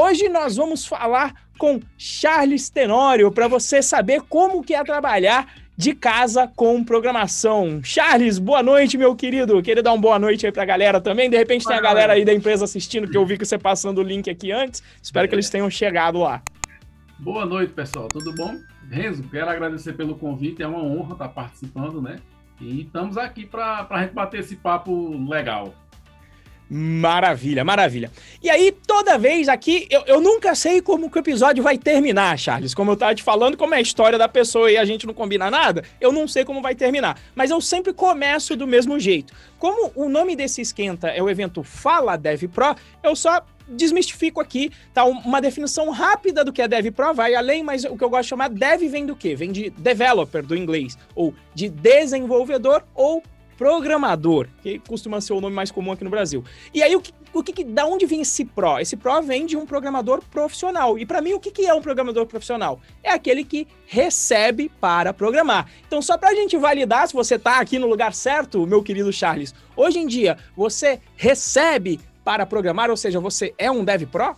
Hoje nós vamos falar com Charles Tenório para você saber como que é trabalhar de casa com programação. Charles, boa noite, meu querido. Queria dar uma boa noite aí para a galera também. De repente tem a galera aí da empresa assistindo, que eu vi que você passando o link aqui antes. Espero que eles tenham chegado lá. Boa noite, pessoal. Tudo bom? Renzo, quero agradecer pelo convite. É uma honra estar participando, né? E estamos aqui para a gente bater esse papo legal. Maravilha, maravilha. E aí, toda vez aqui, eu, eu nunca sei como que o episódio vai terminar, Charles. Como eu tava te falando, como é a história da pessoa e a gente não combina nada, eu não sei como vai terminar. Mas eu sempre começo do mesmo jeito. Como o nome desse esquenta é o evento Fala Dev Pro, eu só desmistifico aqui, tá? Uma definição rápida do que é Dev Pro, vai além, mas o que eu gosto de chamar Dev vem do quê? Vem de developer, do inglês, ou de desenvolvedor, ou programador, que costuma ser o nome mais comum aqui no Brasil. E aí, o que, o que, da onde vem esse pro? Esse pro vem de um programador profissional. E para mim, o que, que é um programador profissional? É aquele que recebe para programar. Então, só para a gente validar se você está aqui no lugar certo, meu querido Charles, hoje em dia, você recebe para programar, ou seja, você é um dev pro?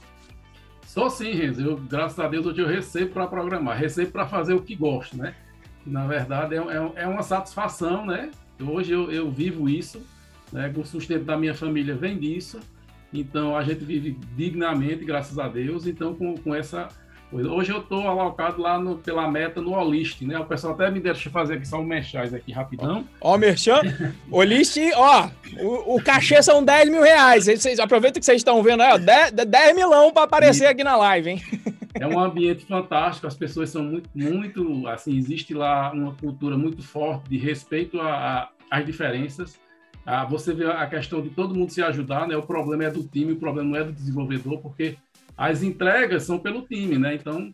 Sou sim, Renzo. Eu, graças a Deus, hoje eu recebo para programar, recebo para fazer o que gosto, né? Na verdade, é, é, é uma satisfação, né? Hoje eu, eu vivo isso, né? o sustento da minha família vem disso, então a gente vive dignamente, graças a Deus. Então, com, com essa Hoje eu estou alocado lá no, pela meta no Olist, né? O pessoal até me deixa fazer aqui só um merchais aqui rapidão. Ó, o merchan. Olist, ó, o, o cachê são 10 mil reais. Vocês, aproveitem que vocês estão vendo aí, ó, 10, 10 milão para aparecer aqui na live, hein? É um ambiente fantástico, as pessoas são muito, muito, assim, existe lá uma cultura muito forte de respeito às diferenças. Ah, você vê a questão de todo mundo se ajudar, né? O problema é do time, o problema não é do desenvolvedor, porque as entregas são pelo time, né? Então.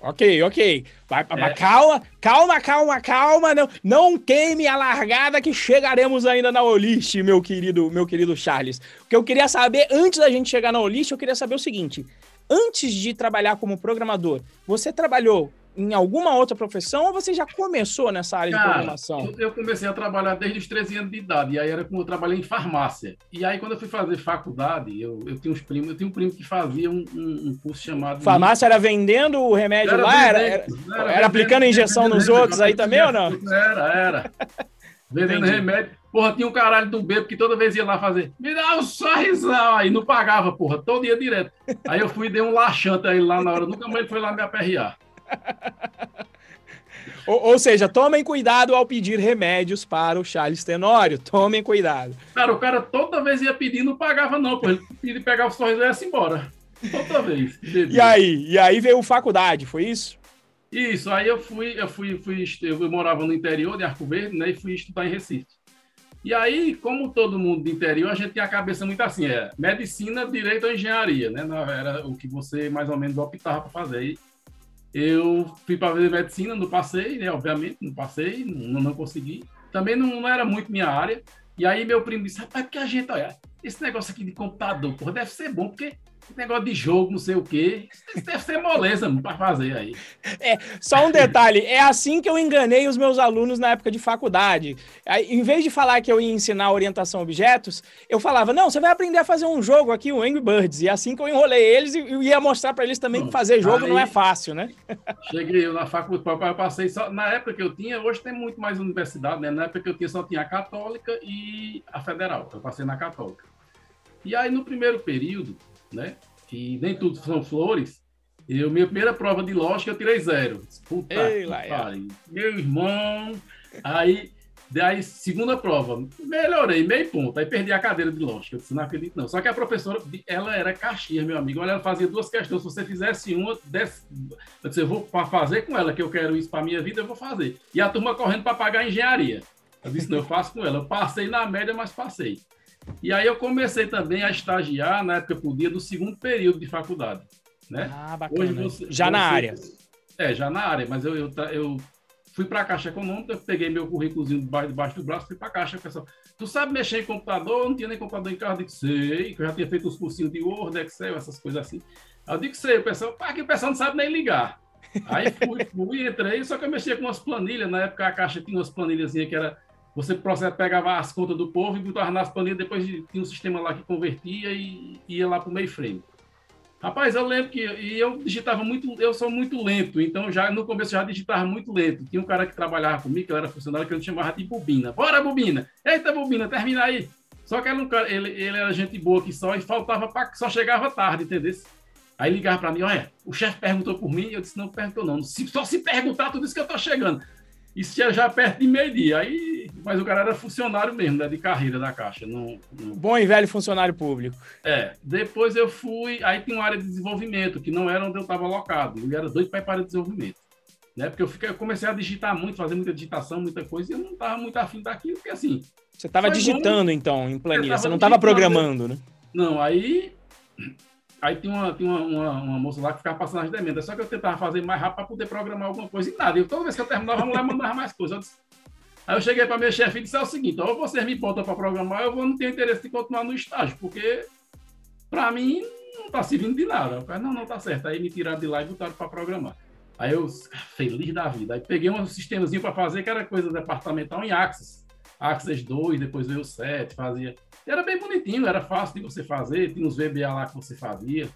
Ok, ok. Vai, é. Calma, calma, calma, calma. Não, não queime a largada que chegaremos ainda na Olist, meu querido, meu querido Charles. O que eu queria saber, antes da gente chegar na Olist, eu queria saber o seguinte. Antes de trabalhar como programador, você trabalhou em alguma outra profissão ou você já começou nessa área Cara, de programação? Eu comecei a trabalhar desde os 13 anos de idade, e aí era como eu trabalhei em farmácia. E aí, quando eu fui fazer faculdade, eu, eu tinha uns primos, eu tinha um primo que fazia um, um, um curso chamado. Farmácia era vendendo o remédio era lá? Vendendo, era, era, era, vendendo, aplicando injeção vendendo, nos outros aí também ou não? Era, era. vendendo remédio. Porra, tinha um caralho do bebo que toda vez ia lá fazer, me dá um sorrisão, aí não pagava, porra, todo dia direto. Aí eu fui e dei um laxante aí lá na hora, nunca mais ele foi lá me aperrear ou, ou, seja, tomem cuidado ao pedir remédios para o Charles Tenório. Tomem cuidado. Cara, o cara toda vez ia pedir, não pagava, não, pô. Ele pedia, pegava os sorrisos e ia embora. Toda vez. E aí? E aí veio faculdade, foi isso? Isso, aí eu fui, eu fui, fui eu morava no interior de Arco Verde, né? E fui estudar em Recife. E aí, como todo mundo do interior, a gente tem a cabeça muito assim, é medicina, direito ou engenharia, né? Era o que você mais ou menos optava para fazer. Eu fui para fazer medicina, não passei, né? Obviamente, não passei, não, não consegui. Também não, não, era muito minha área. E aí meu primo disse, rapaz, porque a gente, olha, esse negócio aqui de computador, porra, deve ser bom, porque negócio de jogo, não sei o quê. Isso deve ser moleza para fazer aí. É, só um detalhe, é assim que eu enganei os meus alunos na época de faculdade. Em vez de falar que eu ia ensinar orientação a objetos, eu falava, não, você vai aprender a fazer um jogo aqui, o Angry Birds. E é assim que eu enrolei eles e ia mostrar para eles também que fazer jogo aí, não é fácil, né? Cheguei eu na faculdade, eu passei só, na época que eu tinha, hoje tem muito mais universidade, né? Na época que eu tinha, só tinha a Católica e a Federal. Eu passei na Católica. E aí, no primeiro período, né? Que nem tudo são flores. Eu, minha primeira prova de lógica, eu tirei zero. Puta Ei, que Meu irmão. Aí, daí, segunda prova, melhorei, meio ponto. Aí perdi a cadeira de lógica. Eu disse, não acredito, não. Só que a professora, ela era caixinha, meu amigo. Ela fazia duas questões. Se você fizesse uma, desse... eu disse, eu vou fazer com ela, que eu quero isso para minha vida, eu vou fazer. E a turma correndo para pagar engenharia. Eu disse, não, eu faço com ela. Eu passei na média, mas passei. E aí eu comecei também a estagiar, na época podia, do segundo período de faculdade. Né? Ah, bacana. Você, já você, na área. É, já na área, mas eu, eu, eu fui para a Caixa Econômica, peguei meu currículozinho debaixo, debaixo do braço, fui para a Caixa. Pessoal, tu sabe mexer em computador? Eu não tinha nem computador em casa, eu disse, sei, que eu já tinha feito os cursinhos de Word, Excel, essas coisas assim. Aí eu disse, sei, o pessoal, pá, que o pessoal não sabe nem ligar. Aí fui, fui, entrei, só que eu mexia com umas planilhas, na época a Caixa tinha umas planilhas que era você pegava as contas do povo e botava nas planilhas, depois tinha um sistema lá que convertia e ia lá para o mainframe. Rapaz, eu lembro que e eu digitava muito, eu sou muito lento, então já no começo já digitava muito lento. Tinha um cara que trabalhava comigo, que era funcionário, que ele chamava de Bobina. Bora, Bobina! Eita, Bobina, termina aí! Só que ele, ele, ele era gente boa que só e faltava para só chegava tarde, entendeu? Aí ligava para mim, olha, o chefe perguntou por mim, eu disse, não perguntou não, só se perguntar tudo isso que eu tô chegando. Isso já, já perto de meio-dia. Aí, mas o cara era funcionário mesmo, né, de carreira da Caixa. Não, não... Bom e velho funcionário público. É. Depois eu fui. Aí tem uma área de desenvolvimento, que não era onde eu estava alocado. Eu era doido para ir para a área de desenvolvimento. Né? Porque eu, fiquei, eu comecei a digitar muito, fazer muita digitação, muita coisa, e eu não estava muito afim daquilo, porque assim. Você estava digitando, bom, então, em planilha. Você não estava programando, né? Não, aí Aí tinha, uma, tinha uma, uma, uma, moça lá que ficava passando as demandas. Só que eu tentava fazer mais rápido para poder programar alguma coisa e nada. E toda vez que eu terminava, a mulher mandava mais coisas. Aí eu cheguei para minha chefe e disse é o seguinte: ou vocês me botam para programar, eu vou não tenho interesse de continuar no estágio, porque para mim não está servindo de nada. Eu falei, não, não está certo. Aí me tiraram de lá e botaram para programar. Aí eu, feliz da vida. Aí peguei um sistemazinho para fazer, que era coisa departamental em Axis. Axis 2, depois veio o 7, fazia era bem bonitinho, era fácil de você fazer, tinha uns VBA lá que você fazia.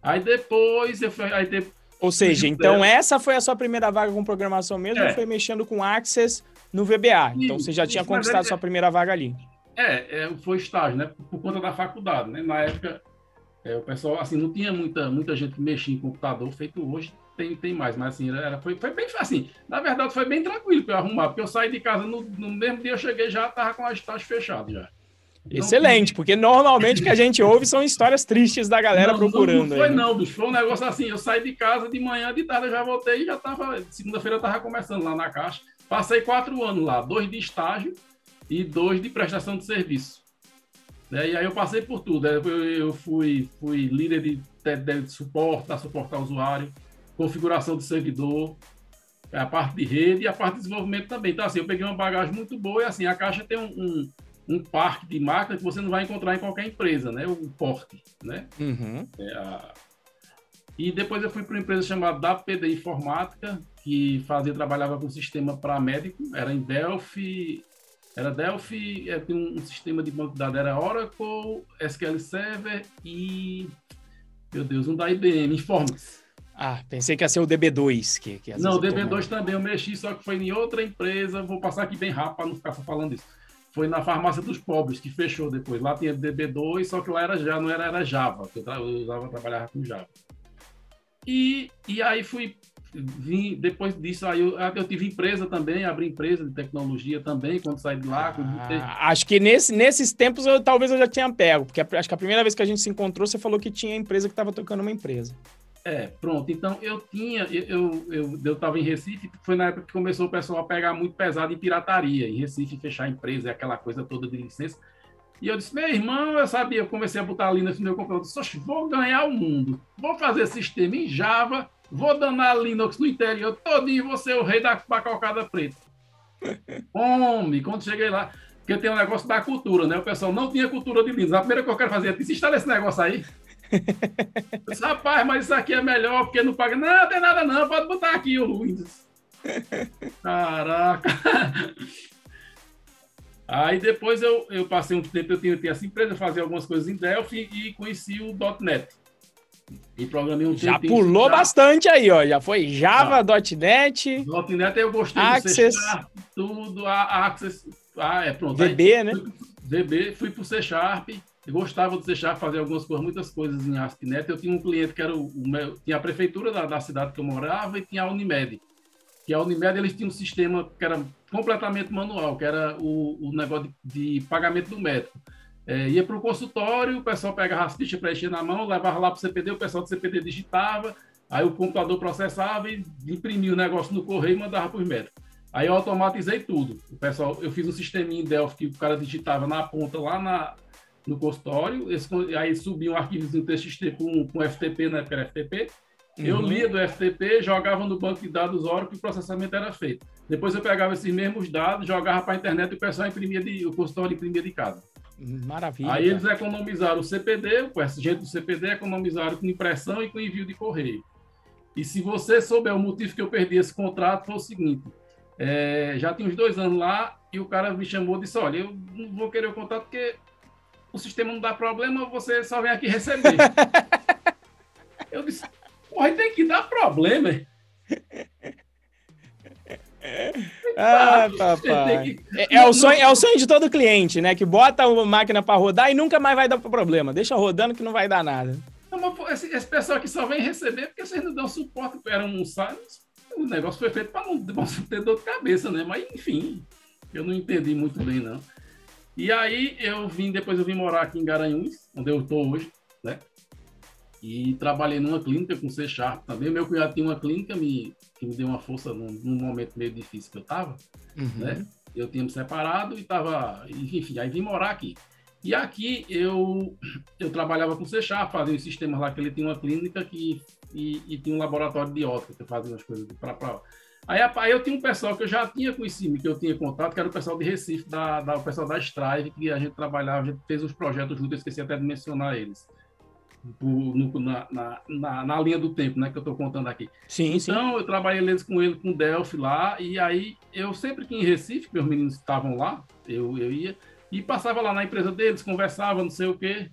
Aí depois eu fui. Aí depois, ou seja, então essa foi a sua primeira vaga com programação mesmo, é. foi mexendo com Access no VBA. Sim, então você já tinha conquistado é, sua primeira vaga ali. É, é, foi estágio, né? Por conta da faculdade, né? Na época, é, o pessoal, assim, não tinha muita, muita gente que mexia em computador, feito hoje, tem, tem mais, mas assim, era, foi, foi bem assim, na verdade foi bem tranquilo para eu arrumar, porque eu saí de casa no, no mesmo dia eu cheguei já, tava com as estágio fechado já. Excelente, porque normalmente o que a gente ouve são histórias tristes da galera não, procurando. Não, não foi, aí, né? não, bicho. Foi um negócio assim. Eu saí de casa de manhã, de tarde eu já voltei e já tava. Segunda-feira eu tava começando lá na caixa. Passei quatro anos lá, dois de estágio e dois de prestação de serviço. Né? E aí eu passei por tudo. Eu fui, fui líder de, de, de suporte, dar suporte ao usuário, configuração de servidor, a parte de rede e a parte de desenvolvimento também. Então, assim, eu peguei uma bagagem muito boa e assim, a caixa tem um, um um parque de máquinas que você não vai encontrar em qualquer empresa, né? O porte, né? Uhum. É a... E depois eu fui para uma empresa chamada WPD Informática, que fazia, trabalhava com sistema para médico, era em Delphi, era Delphi, é, tem um, um, sistema de banco de dados, era Oracle, SQL Server e, meu Deus, um da IBM, Informix. Ah, pensei que ia ser o DB2. Que, que não, o DB2 também eu mexi, só que foi em outra empresa, vou passar aqui bem rápido para não ficar falando isso foi na farmácia dos pobres, que fechou depois. Lá tinha DB2, só que lá era já não era, era Java, que eu, usava, trabalhava com Java. E, e aí fui, vim, depois disso, aí eu, eu tive empresa também, abri empresa de tecnologia também, quando saí de lá. Ah, acho que nesse, nesses tempos eu, talvez eu já tinha pego, porque acho que a primeira vez que a gente se encontrou, você falou que tinha empresa que estava tocando uma empresa. É, pronto. Então eu tinha, eu eu eu estava em Recife, foi na época que começou o pessoal a pegar muito pesado em pirataria, em Recife fechar a empresa, aquela coisa toda de licença. E eu disse, meu irmão, eu sabia, eu comecei a botar Linux no meu computador, disse, vou ganhar o mundo, vou fazer sistema em Java, vou danar Linux no interior todinho, vou ser o rei da bacalcada preta. Homem, quando cheguei lá, porque tem um negócio da cultura, né? O pessoal não tinha cultura de Linux. A primeira coisa que eu quero fazer é disse, instala esse negócio aí. Disse, Rapaz, mas isso aqui é melhor porque não paga. Não, não tem nada não, pode botar aqui o Windows. Caraca. Aí depois eu, eu passei um tempo, eu tinha, tinha essa empresa, fazia algumas coisas em Delphi e conheci o .NET. E programei um Já pulou já. bastante aí, ó. Já foi Java, ah. .NET. .NET eu gostei Access. do C tudo, a Access. Ah, é pronto. VB, aí, né? VB, fui pro C Sharp. Eu gostava de deixar fazer algumas coisas, muitas coisas em ASP.NET. Eu tinha um cliente que era o, o tinha a prefeitura da, da, cidade que eu morava e tinha a Unimed. Que a Unimed eles tinham um sistema que era completamente manual, que era o, o negócio de, de, pagamento do médico. É, ia para o consultório, o pessoal pegava as fichas para encher na mão, levava lá para o CPD, o pessoal do CPD digitava, aí o computador processava e imprimia o negócio no correio e mandava para os médicos. Aí eu automatizei tudo. O pessoal, eu fiz um sisteminha em Delphi que o cara digitava na ponta lá na, no consultório, esse, aí subia um arquivo em TXT com, com FTP, na época era FTP, uhum. eu lia do FTP, jogava no banco de dados Oracle e o processamento era feito. Depois eu pegava esses mesmos dados, jogava para a internet e o pessoal imprimia de, o consultório imprimia de casa. Maravilha. Aí eles economizaram o CPD, o gente do CPD economizaram com impressão e com envio de correio. E se você souber o motivo que eu perdi esse contrato, foi o seguinte: é, já tinha uns dois anos lá e o cara me chamou e disse: Olha, eu não vou querer o contrato porque o sistema não dá problema, você só vem aqui receber. porra, tem que dar problema. Ah, papai. É, é, o sonho, é o sonho de todo cliente, né? Que bota a máquina para rodar e nunca mais vai dar problema. Deixa rodando que não vai dar nada. Não, mas esse, esse pessoal aqui só vem receber porque vocês não dão suporte. Era um o negócio foi feito para não, não ter dor de cabeça, né? Mas enfim, eu não entendi muito bem, não. E aí eu vim, depois eu vim morar aqui em Garanhuns, onde eu estou hoje, né? E trabalhei numa clínica com C Sharp também. Meu cunhado tinha uma clínica me, que me deu uma força num, num momento meio difícil que eu estava, uhum. né? Eu tinha me separado e estava, enfim, aí vim morar aqui. E aqui eu eu trabalhava com C Sharp, fazia os sistemas lá que ele tinha uma clínica que e, e tinha um laboratório de ótica que fazia as coisas para Aí, aí eu tinha um pessoal que eu já tinha conhecido, que eu tinha contato, que era o pessoal de Recife, da, da, o pessoal da Strive, que a gente trabalhava, a gente fez os projetos juntos, eu esqueci até de mencionar eles no, na, na, na, linha do tempo, né, que eu estou contando aqui. Sim, então, sim. eu trabalhei eles com ele, com o Delphi lá, e aí eu sempre que em Recife, meus meninos estavam lá, eu, eu ia, e passava lá na empresa deles, conversava, não sei o quê.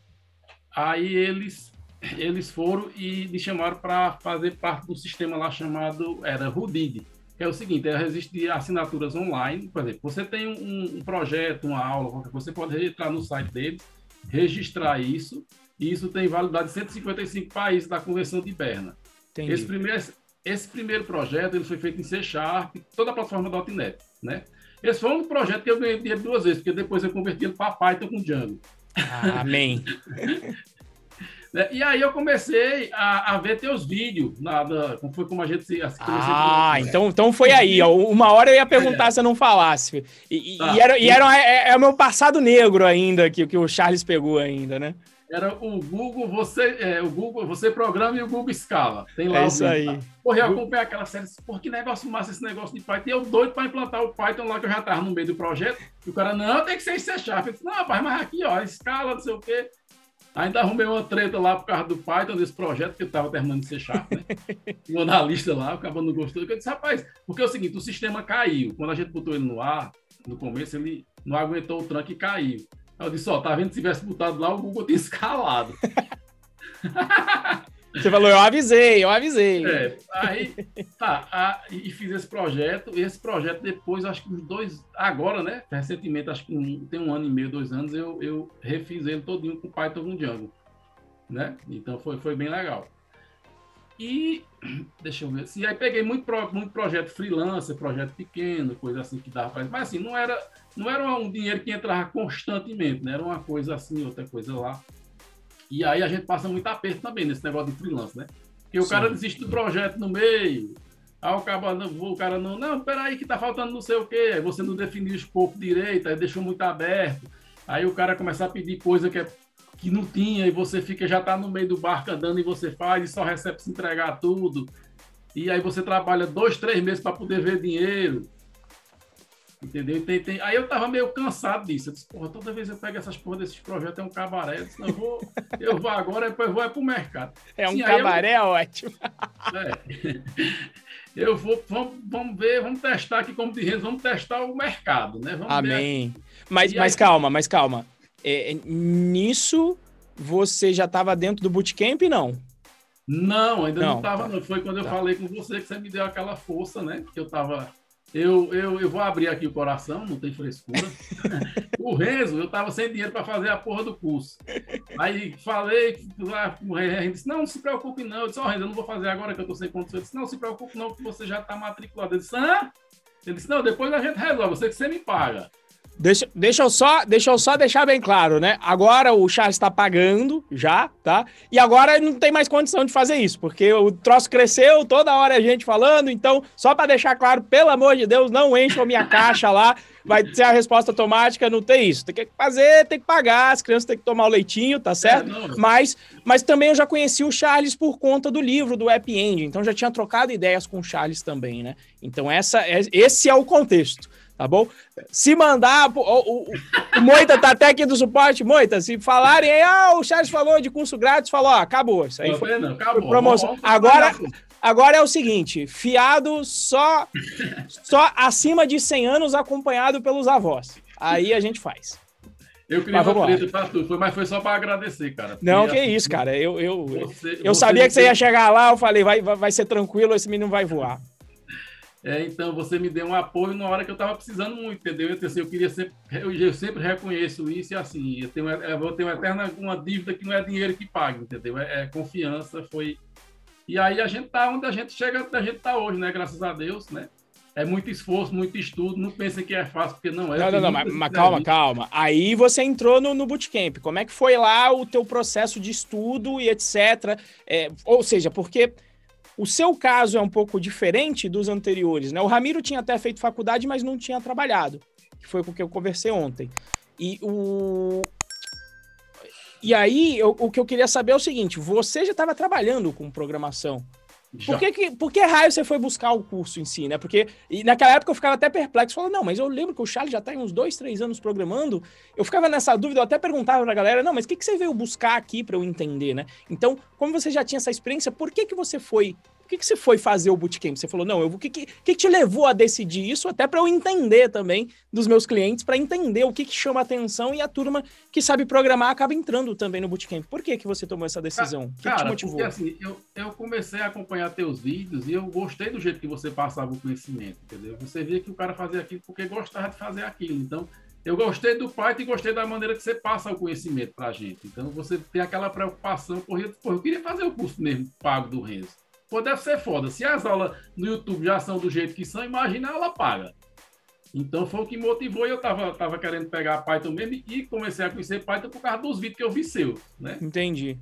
Aí eles eles foram e me chamaram para fazer parte do sistema lá chamado, era Rudid, é o seguinte, é existe assinaturas online, por exemplo, você tem um, um projeto, uma aula, qualquer coisa, você pode entrar no site deles, registrar isso, e isso tem validade de 155 países da Convenção de Berna. Entendi. Esse primeiro, esse primeiro projeto ele foi feito em C Sharp, toda a plataforma .NET, né? Esse foi um projeto que eu ganhei dinheiro duas vezes, porque depois eu converti ele para Python com Django. Ah, amém. Né? E aí eu comecei a, a ver teus vídeos, nada, como foi como a gente se Ah, né? então, então foi aí. Ó, uma hora eu ia perguntar é. se eu não falasse. E, tá. e era, e era é, é, o meu passado negro ainda, que, que o Charles pegou ainda, né? Era o Google, você, é, o Google, você programa e o Google escala. Tem lá é isso aí. Tá? Porra, eu acompanhei aquela série, por que negócio massa esse negócio de Python. E eu doido para implantar o Python lá que eu já estava no meio do projeto. E o cara, não, tem que ser em C Sharp. Eu disse, não, rapaz, mas aqui, ó, escala, não sei o quê. Ainda arrumei uma treta lá por causa do Python, desse projeto que estava terminando de ser chato, né? um analista lá, cara não gostou. Eu disse, rapaz, porque é o seguinte, o sistema caiu. Quando a gente botou ele no ar, no começo, ele não aguentou o tranco e caiu. Aí eu disse, ó, tá vendo? Se tivesse botado lá, o Google tinha escalado. Você falou, eu avisei, eu avisei. É, aí, tá, a, e fiz esse projeto, esse projeto depois, acho que uns dois, agora, né, recentemente, acho que um, tem um ano e meio, dois anos, eu, eu refiz ele todinho com Python com Django, né, então foi, foi bem legal. E, deixa eu ver, e aí peguei muito, muito projeto freelancer, projeto pequeno, coisa assim que dava para mas assim, não era, não era um dinheiro que entrava constantemente, né, era uma coisa assim, outra coisa lá. E aí a gente passa muito aperto também nesse negócio de freelance, né? Porque o Sim. cara desiste do projeto no meio, aí o cara não, o cara não, não, peraí que tá faltando não sei o quê, aí você não definiu o escopo direito, aí deixou muito aberto, aí o cara começa a pedir coisa que, é, que não tinha, e você fica, já tá no meio do barco andando e você faz e só recebe se entregar tudo, e aí você trabalha dois, três meses para poder ver dinheiro, Entendeu? Tem, tem... Aí eu tava meio cansado disso. Eu disse, porra, toda vez eu pego essas porra desses projetos, é um cabaré. Eu, disse, eu, vou, eu vou agora, depois vou é pro mercado. É um Sim, cabaré eu... ótimo. É. Eu vou, vamos, vamos ver, vamos testar aqui como de vamos testar o mercado, né? Vamos Amém. Mas, mas aí... calma, mas calma. É, nisso você já estava dentro do bootcamp, não? Não, ainda não estava, não. Foi quando eu tá. falei com você que você me deu aquela força, né? Que eu estava eu, eu, eu vou abrir aqui o coração, não tem frescura. o Renzo, eu tava sem dinheiro para fazer a porra do curso. Aí falei, lá, o Renzo disse, não, não se preocupe não. Eu disse, ó, oh, Renzo, eu não vou fazer agora que eu tô sem condições. Eu disse, não, se preocupe não, que você já tá matriculado. Ele disse, ah? Ele disse, não, depois a gente resolve, você que você me paga. Deixa, deixa, eu só, deixa eu só deixar bem claro, né? Agora o Charles está pagando já, tá? E agora não tem mais condição de fazer isso, porque o troço cresceu, toda hora a gente falando. Então, só para deixar claro, pelo amor de Deus, não encha a minha caixa lá. Vai ser a resposta automática, não tem isso. Tem que fazer, tem que pagar, as crianças têm que tomar o leitinho, tá certo? É, mas, mas também eu já conheci o Charles por conta do livro, do App Engine. Então, já tinha trocado ideias com o Charles também, né? Então, essa, é, esse é o contexto tá bom? Se mandar, o, o, o, Moita tá até aqui do suporte, Moita, se falarem aí, ah, o Charles falou de curso grátis, falou, ó, acabou, isso aí foi, não, acabou. promoção. Agora, agora é o seguinte, fiado só, só acima de 100 anos acompanhado pelos avós, aí a gente faz. Eu queria uma treta pra tu, foi, mas foi só para agradecer, cara. Não, que assim, isso, cara. Eu, eu, você, eu você sabia que você ia chegar lá, eu falei, vai, vai ser tranquilo, esse menino vai voar. É, então, você me deu um apoio na hora que eu estava precisando muito, entendeu? Eu, assim, eu queria sempre, eu, eu, sempre reconheço isso e assim, eu, tenho, eu vou ter uma eterna uma dívida que não é dinheiro que paga, entendeu? É, é confiança, foi... E aí a gente tá onde a gente chega, onde a gente tá hoje, né? Graças a Deus, né? é muito esforço, muito estudo. Não pensem que é fácil, porque não é. Não, não, não, mas, mas calma, calma. Aí você entrou no, no bootcamp. Como é que foi lá o teu processo de estudo e etc? É, ou seja, porque o seu caso é um pouco diferente dos anteriores, né? O Ramiro tinha até feito faculdade, mas não tinha trabalhado, que foi com o que eu conversei ontem. E o, e aí, eu, o que eu queria saber é o seguinte: você já estava trabalhando com programação. Por que, que, por que raio você foi buscar o curso em si, né? Porque e naquela época eu ficava até perplexo, falando, não, mas eu lembro que o Charles já está uns dois, três anos programando. Eu ficava nessa dúvida, eu até perguntava pra galera, não, mas o que, que você veio buscar aqui para eu entender, né? Então, como você já tinha essa experiência, por que, que você foi por que, que você foi fazer o bootcamp? Você falou, não, eu, o que, que, que te levou a decidir isso? Até para eu entender também dos meus clientes, para entender o que, que chama atenção e a turma que sabe programar acaba entrando também no bootcamp. Por que, que você tomou essa decisão? O que, Cara, te motivou? Porque, assim, eu, eu comecei a acompanhar teus vídeos e eu gostei do jeito que você passava o conhecimento, entendeu? Você via que o cara fazia aquilo porque gostava de fazer aquilo. Então, eu gostei do Python e gostei da maneira que você passa o conhecimento para a gente. Então, você tem aquela preocupação, porra, eu queria fazer o curso mesmo pago do Renzo. Pô, deve ser foda. Se as aulas no YouTube já são do jeito que são, imagina a aula paga. Então foi o que motivou e eu tava, tava querendo pegar Python mesmo e comecei a conhecer Python por causa dos vídeos que eu vi seu, né? Entendi.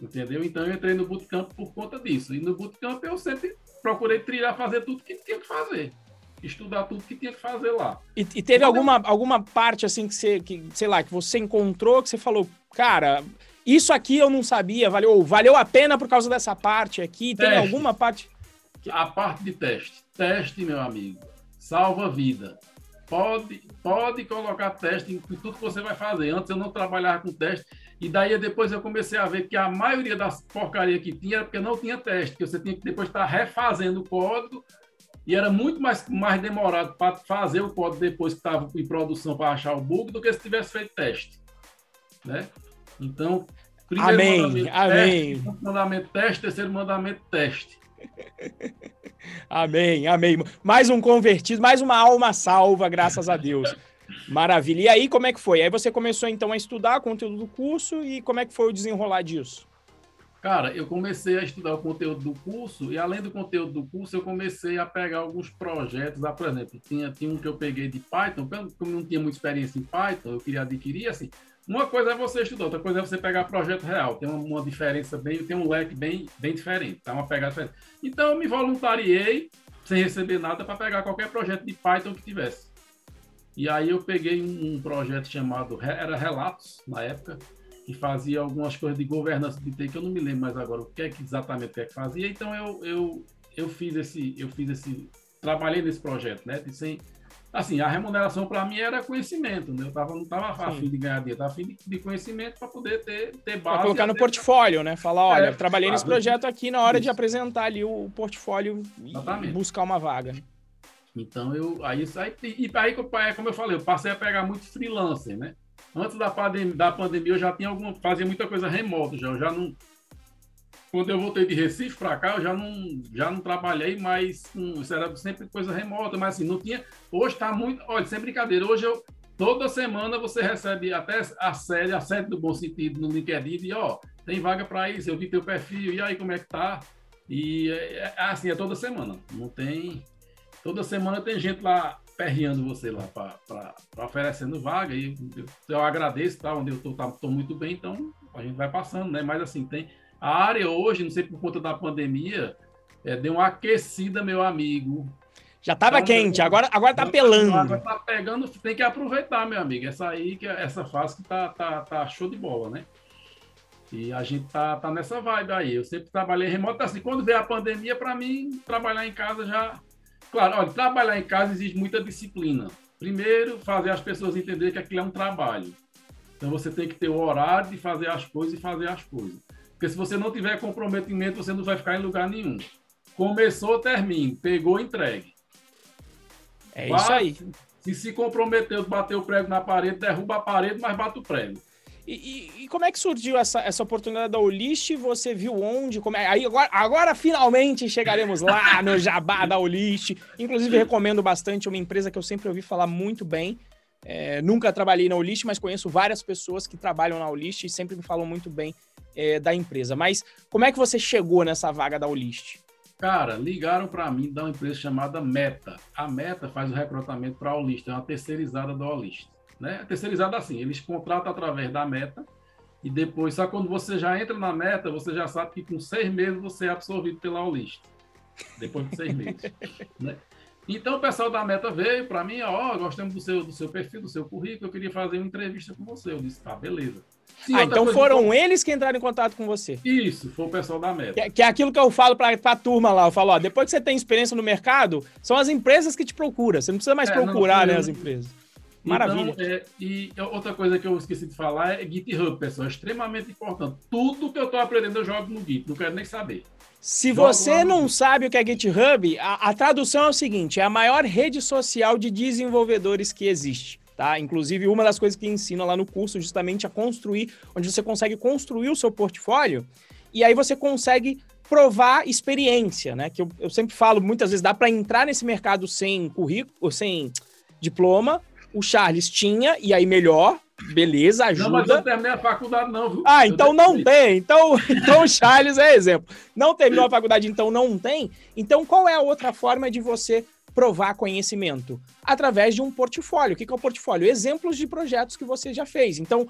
Entendeu? Então eu entrei no Bootcamp por conta disso. E no Bootcamp eu sempre procurei trilhar, fazer tudo que tinha que fazer. Estudar tudo que tinha que fazer lá. E, e teve alguma, alguma parte assim que você, que, sei lá, que você encontrou, que você falou, cara, isso aqui eu não sabia, valeu, valeu a pena por causa dessa parte aqui. Tem teste. alguma parte? A parte de teste. Teste, meu amigo, salva vida. Pode, pode colocar teste em tudo que você vai fazer. Antes eu não trabalhava com teste, e daí depois eu comecei a ver que a maioria das porcarias que tinha era porque não tinha teste, que você tinha que depois estar refazendo o código, e era muito mais, mais demorado para fazer o código depois que estava em produção para achar o bug do que se tivesse feito teste. Né? Então, primeiro amém, mandamento, amém. Teste, mandamento teste, terceiro mandamento teste. amém, amém. Mais um convertido, mais uma alma salva, graças a Deus. Maravilha. E aí, como é que foi? Aí você começou então a estudar conteúdo do curso e como é que foi o desenrolar disso? Cara, eu comecei a estudar o conteúdo do curso e além do conteúdo do curso, eu comecei a pegar alguns projetos. Ah, por exemplo, tinha, tinha um que eu peguei de Python, como não tinha muita experiência em Python, eu queria adquirir, assim, uma coisa é você estudar, outra coisa é você pegar projeto real. Tem uma, uma diferença bem, tem um leque bem, bem diferente, tá? Uma pegada diferente. Então eu me voluntariei sem receber nada para pegar qualquer projeto de Python que tivesse. E aí eu peguei um, um, projeto chamado era Relatos na época que fazia algumas coisas de governança de TI que eu não me lembro mais agora o que é que exatamente que é que fazia. Então eu eu, eu fiz esse eu fiz esse trabalhei nesse projeto, né? Sem assim, a remuneração para mim era conhecimento, né? Eu tava, não estava afim de ganhar dinheiro, estava afim de, de conhecimento para poder ter, ter base. Pra colocar no portfólio, né? Falar, olha, é, trabalhei nesse projeto aqui na hora Isso. de apresentar ali o portfólio Exatamente. e buscar uma vaga. Então, eu, aí, aí, e aí, como eu falei, eu passei a pegar muito freelancer, né? Antes da pandemia, da pandemia eu já tinha alguma, fazia muita coisa remota já, eu já não, quando eu voltei de Recife para cá, eu já não, já não trabalhei mais com. Isso era sempre coisa remota, mas assim, não tinha. Hoje está muito. Olha, sem brincadeira, hoje eu. Toda semana você recebe até a série, a série do bom sentido no LinkedIn, e ó, tem vaga para isso, eu vi teu perfil, e aí como é que tá? E é, é, é assim, é toda semana. Não tem. Toda semana tem gente lá perreando você lá para oferecendo vaga, e eu, eu agradeço, tá? Onde eu tô, tá, tô muito bem, então a gente vai passando, né? Mas assim, tem a área hoje, não sei por conta da pandemia, é, deu uma aquecida, meu amigo. Já estava então, quente, agora, agora tá pelando. Agora tá pegando, tem que aproveitar, meu amigo. Essa aí, que é, essa fase que tá, tá, tá show de bola, né? E a gente tá, tá nessa vibe aí. Eu sempre trabalhei remoto. Assim, quando veio a pandemia, para mim, trabalhar em casa já. Claro, olha, trabalhar em casa exige muita disciplina. Primeiro, fazer as pessoas entenderem que aquilo é um trabalho. Então você tem que ter o horário de fazer as coisas e fazer as coisas. Porque se você não tiver comprometimento, você não vai ficar em lugar nenhum. Começou, termine. Pegou, entregue. É isso aí. Se se comprometeu de bater o prego na parede, derruba a parede, mas bate o prego. E, e, e, como é que surgiu essa, essa oportunidade da Olist? Você viu onde? Como é? Aí agora, agora finalmente chegaremos lá no Jabá da Olist. Inclusive, recomendo bastante uma empresa que eu sempre ouvi falar muito bem. É, nunca trabalhei na Olist, mas conheço várias pessoas que trabalham na Olist e sempre me falam muito bem é, da empresa. Mas como é que você chegou nessa vaga da Olist? Cara, ligaram para mim da uma empresa chamada Meta. A Meta faz o recrutamento para a Olist, é uma terceirizada da Olist. Né? Terceirizada assim, eles contratam através da Meta e depois, só quando você já entra na Meta, você já sabe que com seis meses você é absorvido pela Olist. Depois de seis meses. né? Então o pessoal da Meta veio para mim, ó, oh, gostamos do seu, do seu perfil, do seu currículo, eu queria fazer uma entrevista com você. Eu disse, tá, beleza. Ah, então foram que... eles que entraram em contato com você. Isso, foi o pessoal da Meta. Que, que é aquilo que eu falo para a turma lá. Eu falo, ó, depois que você tem experiência no mercado, são as empresas que te procuram. Você não precisa mais é, procurar, não, né, as empresas. Maravilha. Então, é, e outra coisa que eu esqueci de falar é GitHub, pessoal. É extremamente importante. Tudo que eu estou aprendendo eu jogo no Git. Não quero nem saber. Se você não sabe o que é GitHub, a, a, tradução é o seguinte: é a maior rede social de desenvolvedores que existe. Tá? Inclusive, uma das coisas que ensina lá no curso justamente a construir, onde você consegue construir o seu portfólio, e aí você consegue provar experiência, né? Que eu, eu sempre falo, muitas vezes dá para entrar nesse mercado sem currículo, sem diploma. O Charles tinha, e aí melhor, beleza, ajuda. Não, mas eu terminei a faculdade, não, viu? Ah, então não tem. Então, então o Charles é exemplo. Não terminou a faculdade, então não tem. Então, qual é a outra forma de você provar conhecimento? Através de um portfólio. O que é o portfólio? Exemplos de projetos que você já fez. Então,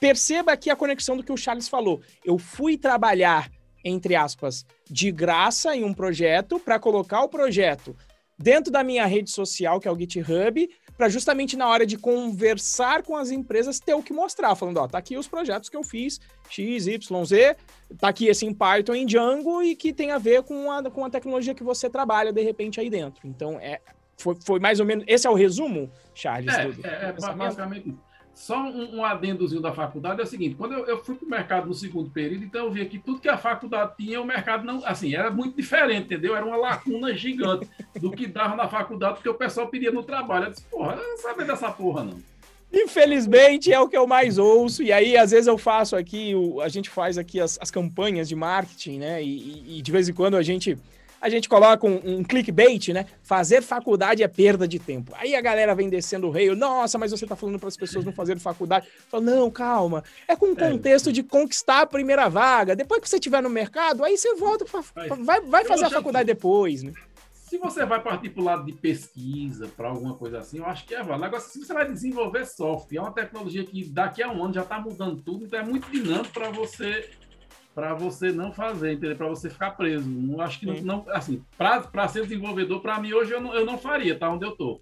perceba aqui a conexão do que o Charles falou. Eu fui trabalhar, entre aspas, de graça em um projeto para colocar o projeto dentro da minha rede social, que é o GitHub, para justamente na hora de conversar com as empresas ter o que mostrar, falando, ó, tá aqui os projetos que eu fiz, X, Y, Z, tá aqui esse em Python, em Django, e que tem a ver com a, com a tecnologia que você trabalha, de repente, aí dentro. Então, é, foi, foi mais ou menos, esse é o resumo, Charles? É, do, é, é basicamente só um, um, adendozinho da faculdade é o seguinte: quando eu, eu fui para o mercado no segundo período, então eu vi que tudo que a faculdade tinha, o mercado não. Assim, era muito diferente, entendeu? Era uma lacuna gigante do que dava na faculdade, porque o pessoal pedia no trabalho. Eu disse, porra, eu não sabia dessa porra, não. Infelizmente é o que eu mais ouço, e aí às vezes eu faço aqui, a gente faz aqui as, as campanhas de marketing, né? E, e, de vez em quando a gente a gente coloca um, um, clickbait, né? Fazer faculdade é perda de tempo. Aí a galera vem descendo o rei, nossa, mas você tá falando para as pessoas não fazerem faculdade. Fala, não, calma. É com o é. contexto de conquistar a primeira vaga. Depois que você estiver no mercado, aí você volta, pra, vai, vai fazer a faculdade depois, né? Se você vai partir para o lado de pesquisa, para alguma coisa assim, eu acho que é válido. Agora, se você vai desenvolver software, é uma tecnologia que daqui a um ano já está mudando tudo, então é muito dinâmico para você para você não fazer, entendeu? Para você ficar preso. Não acho que não, não assim, para ser desenvolvedor, para mim hoje eu não, eu não faria, tá onde eu tô.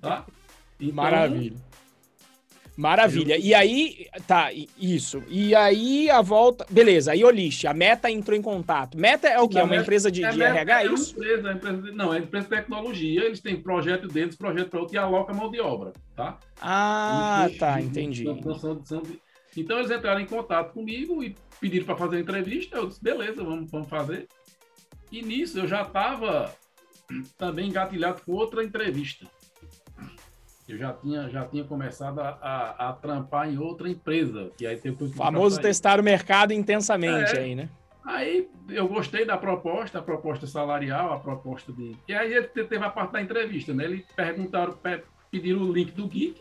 Tá? Então, Maravilha. Maravilha. Eu... E aí, tá, isso. E aí a volta. Beleza, aí Olist, a Meta entrou em contato. Meta é o quê? É uma empresa de, é, de RH? É, é isso? Empresa, é empresa, não, é empresa de tecnologia. Eles têm projeto deles, projeto para outro e aloca mão de obra, tá? Ah, tá, entendi. Então eles entraram em contato comigo e pediram para fazer a entrevista, eu disse, beleza, vamos, vamos fazer. E nisso eu já estava também engatilhado com outra entrevista. Eu já tinha, já tinha começado a, a, a trampar em outra empresa. Que aí tem o famoso testar o mercado intensamente é, aí, né? Aí eu gostei da proposta, a proposta salarial, a proposta de. E aí teve a parte da entrevista, né? Eles perguntaram, pediram o link do Git.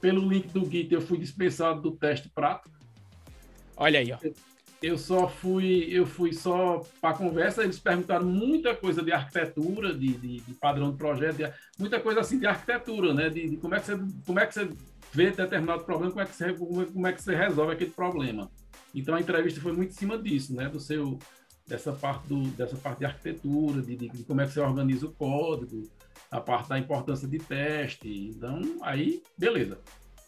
Pelo link do Git eu fui dispensado do teste prático. Olha aí, ó. Eu só fui, eu fui só para conversa, eles perguntaram muita coisa de arquitetura, de, de, de padrão de projeto, de, muita coisa assim de arquitetura, né? De, de, como, é que você, como é que você vê determinado problema, como é que você, como, como é que você resolve aquele problema. Então a entrevista foi muito em cima disso, né? Do seu dessa parte do, dessa parte de arquitetura, de, de, de como é que você organiza o código, a parte da importância de teste. Então, aí, beleza.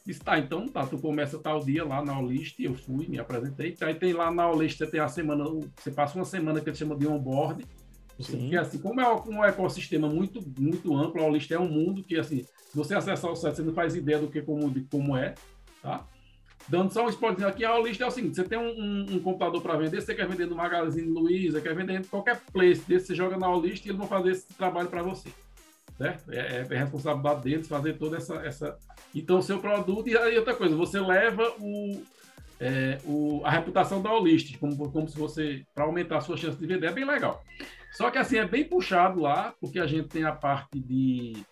Disse, tá, então tá, tu começa tal dia lá na Olist, eu fui, me apresentei. Aí tem lá na Olist, você tem a semana, você passa uma semana que eles chamam de onboard. Porque assim, como é um ecossistema muito, muito amplo, a Olist é um mundo que, assim, se você acessar o site, você não faz ideia do que como, de como é, tá? Dando só um spoiler aqui, a Olist é o seguinte, você tem um, um, um computador para vender, você quer vender no Magazine Luiza, quer vender em qualquer place desse, você joga na Olist e eles vão fazer esse trabalho para você. certo? É, é responsabilidade deles fazer toda essa, essa. Então, seu produto. E aí, outra coisa, você leva o, é, o, a reputação da Olist, como, como se você. para aumentar a sua chance de vender, é bem legal. Só que, assim, é bem puxado lá, porque a gente tem a parte de.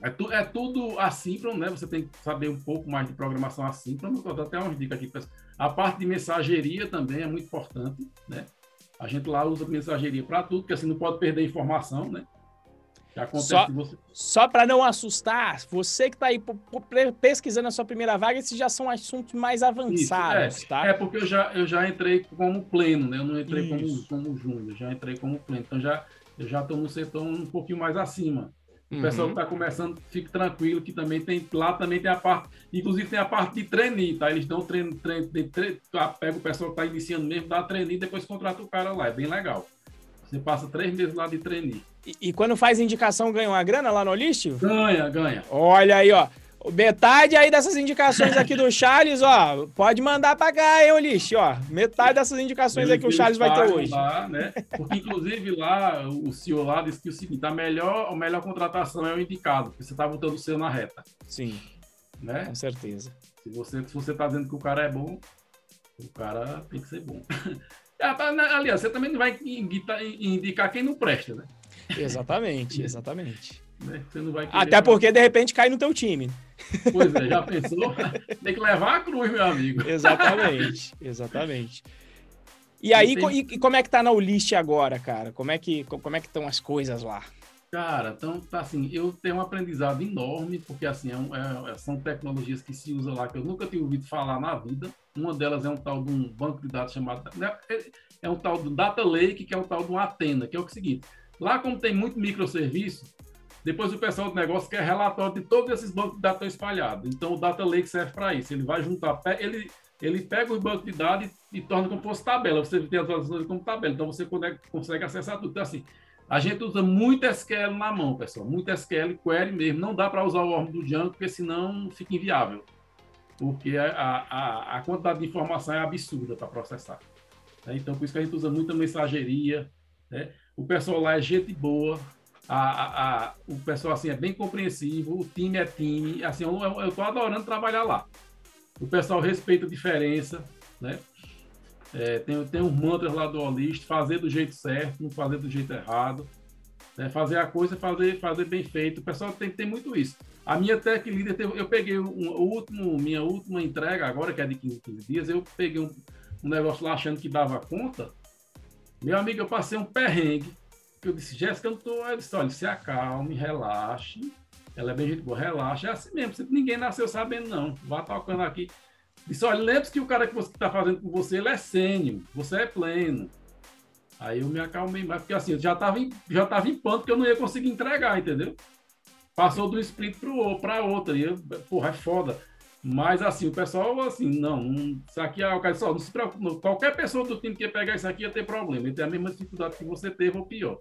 É, tu, é tudo assíncrono, né? Você tem que saber um pouco mais de programação assíncrona. Vou dar até umas dicas aqui. A parte de mensageria também é muito importante, né? A gente lá usa mensageria para tudo, porque assim não pode perder informação, né? Só, você... só para não assustar, você que está aí pesquisando a sua primeira vaga, esses já são assuntos mais avançados, Isso, é. tá? É porque eu já, eu já entrei como pleno, né? Eu não entrei como, como júnior, já entrei como pleno. Então já, eu já estou no setor um pouquinho mais acima. O uhum. pessoal que está começando, fique tranquilo, que também tem, lá também tem a parte, inclusive tem a parte de treininho, tá? Eles dão treino, treino, treino, treino pega o pessoal que está iniciando mesmo, dá treininho e depois contrata o cara lá, é bem legal. Você passa três meses lá de treininho. E, e, quando faz indicação, ganha uma grana lá no Olístico? Ganha, ganha. Olha aí, ó. Metade aí dessas indicações aqui do Charles, ó, pode mandar pra cá, hein, Ulisses, ó. Metade dessas indicações aí que o Charles vai ter hoje. Lá, né? Porque, inclusive, lá, o senhor lá disse que o seguinte, a melhor, a melhor contratação é o indicado, porque você tá botando o seu na reta. Sim, né? com certeza. Se você, se você tá dizendo que o cara é bom, o cara tem que ser bom. Tá, né, aliás, você também não vai indicar quem não presta, né? Exatamente, exatamente. Né? Até porque, de repente, cai no teu time. Pois é, já pensou? Tem que levar a cruz, meu amigo. Exatamente, exatamente. E aí, tem... e, como é que tá na Ulist agora, cara? Como é que como é que estão as coisas lá? Cara, então, tá assim, eu tenho um aprendizado enorme, porque assim, é um, é, são tecnologias que se usam lá que eu nunca tinha ouvido falar na vida. Uma delas é um tal de um banco de dados chamado. Né, é, é um tal do Data Lake, que é um tal de um Atena, que é o seguinte: lá, como tem muito microserviço, depois o pessoal do negócio quer relatório de todos esses bancos de dados espalhados. Então, o Data Lake serve para isso. Ele vai juntar, ele, ele pega os bancos de dados e, e torna como fosse tabela. Você tem as coisas como tabela, então você consegue, acessar tudo. Então, assim a gente usa muito SQL na mão, pessoal. Muito SQL, query mesmo. Não dá para usar o ORM do Django, porque senão fica inviável. Porque a, a, a quantidade de informação é absurda para processar. Então, por isso que a gente usa muita mensageria. Né? O pessoal lá é gente boa. A, a, o pessoal assim é bem compreensivo. O time é time. Assim, eu estou adorando trabalhar lá. O pessoal respeita a diferença. Né? É, tem, tem uns mantras lá do Olist, fazer do jeito certo, não fazer do jeito errado. Né? Fazer a coisa, fazer, fazer bem feito. O pessoal tem que ter muito isso. A minha Tech Leader, eu peguei um, o último, minha última entrega agora, que é de 15, 15 dias, eu peguei um, um negócio lá achando que dava conta. Meu amigo, eu passei um perrengue. Que eu disse, Jéssica, eu não tô. Eu disse, olha, se acalme, relaxe. Ela é bem gente boa, relaxa. É assim mesmo, ninguém nasceu sabendo, não. Vá tocando aqui. Disse, olha, lembre-se que o cara que você está fazendo com você, ele é sênior, você é pleno. Aí eu me acalmei mais, porque assim, eu já estava em, já tava em que eu não ia conseguir entregar, entendeu? Passou do split para outra, e eu, porra, é foda. Mas assim, o pessoal, assim, não, isso aqui é o cara só, não se preocupe, qualquer pessoa do time que ia pegar isso aqui ia ter problema, ele tem a mesma dificuldade que você teve ou pior.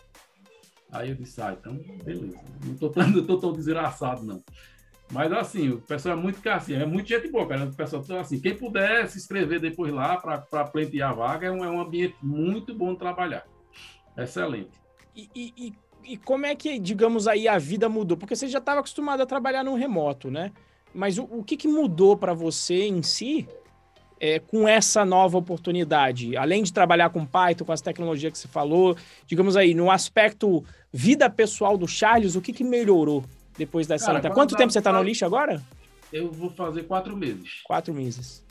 Aí eu disse, ah, então, beleza, não tô tão, tô tão desgraçado, não. Mas assim, o pessoal é muito assim, é muito gente boa, cara. O pessoal, então, assim, quem puder se inscrever depois lá para pleitear a vaga, é um, é um ambiente muito bom de trabalhar. Excelente. E, e, e como é que, digamos aí, a vida mudou? Porque você já estava acostumado a trabalhar no remoto, né? Mas o, o que, que mudou para você em si é, com essa nova oportunidade? Além de trabalhar com Python, com as tecnologias que você falou, digamos aí, no aspecto vida pessoal do Charles, o que, que melhorou? depois dessa Cara, Quanto tempo você está no lixo agora? Eu vou fazer quatro meses. Quatro meses.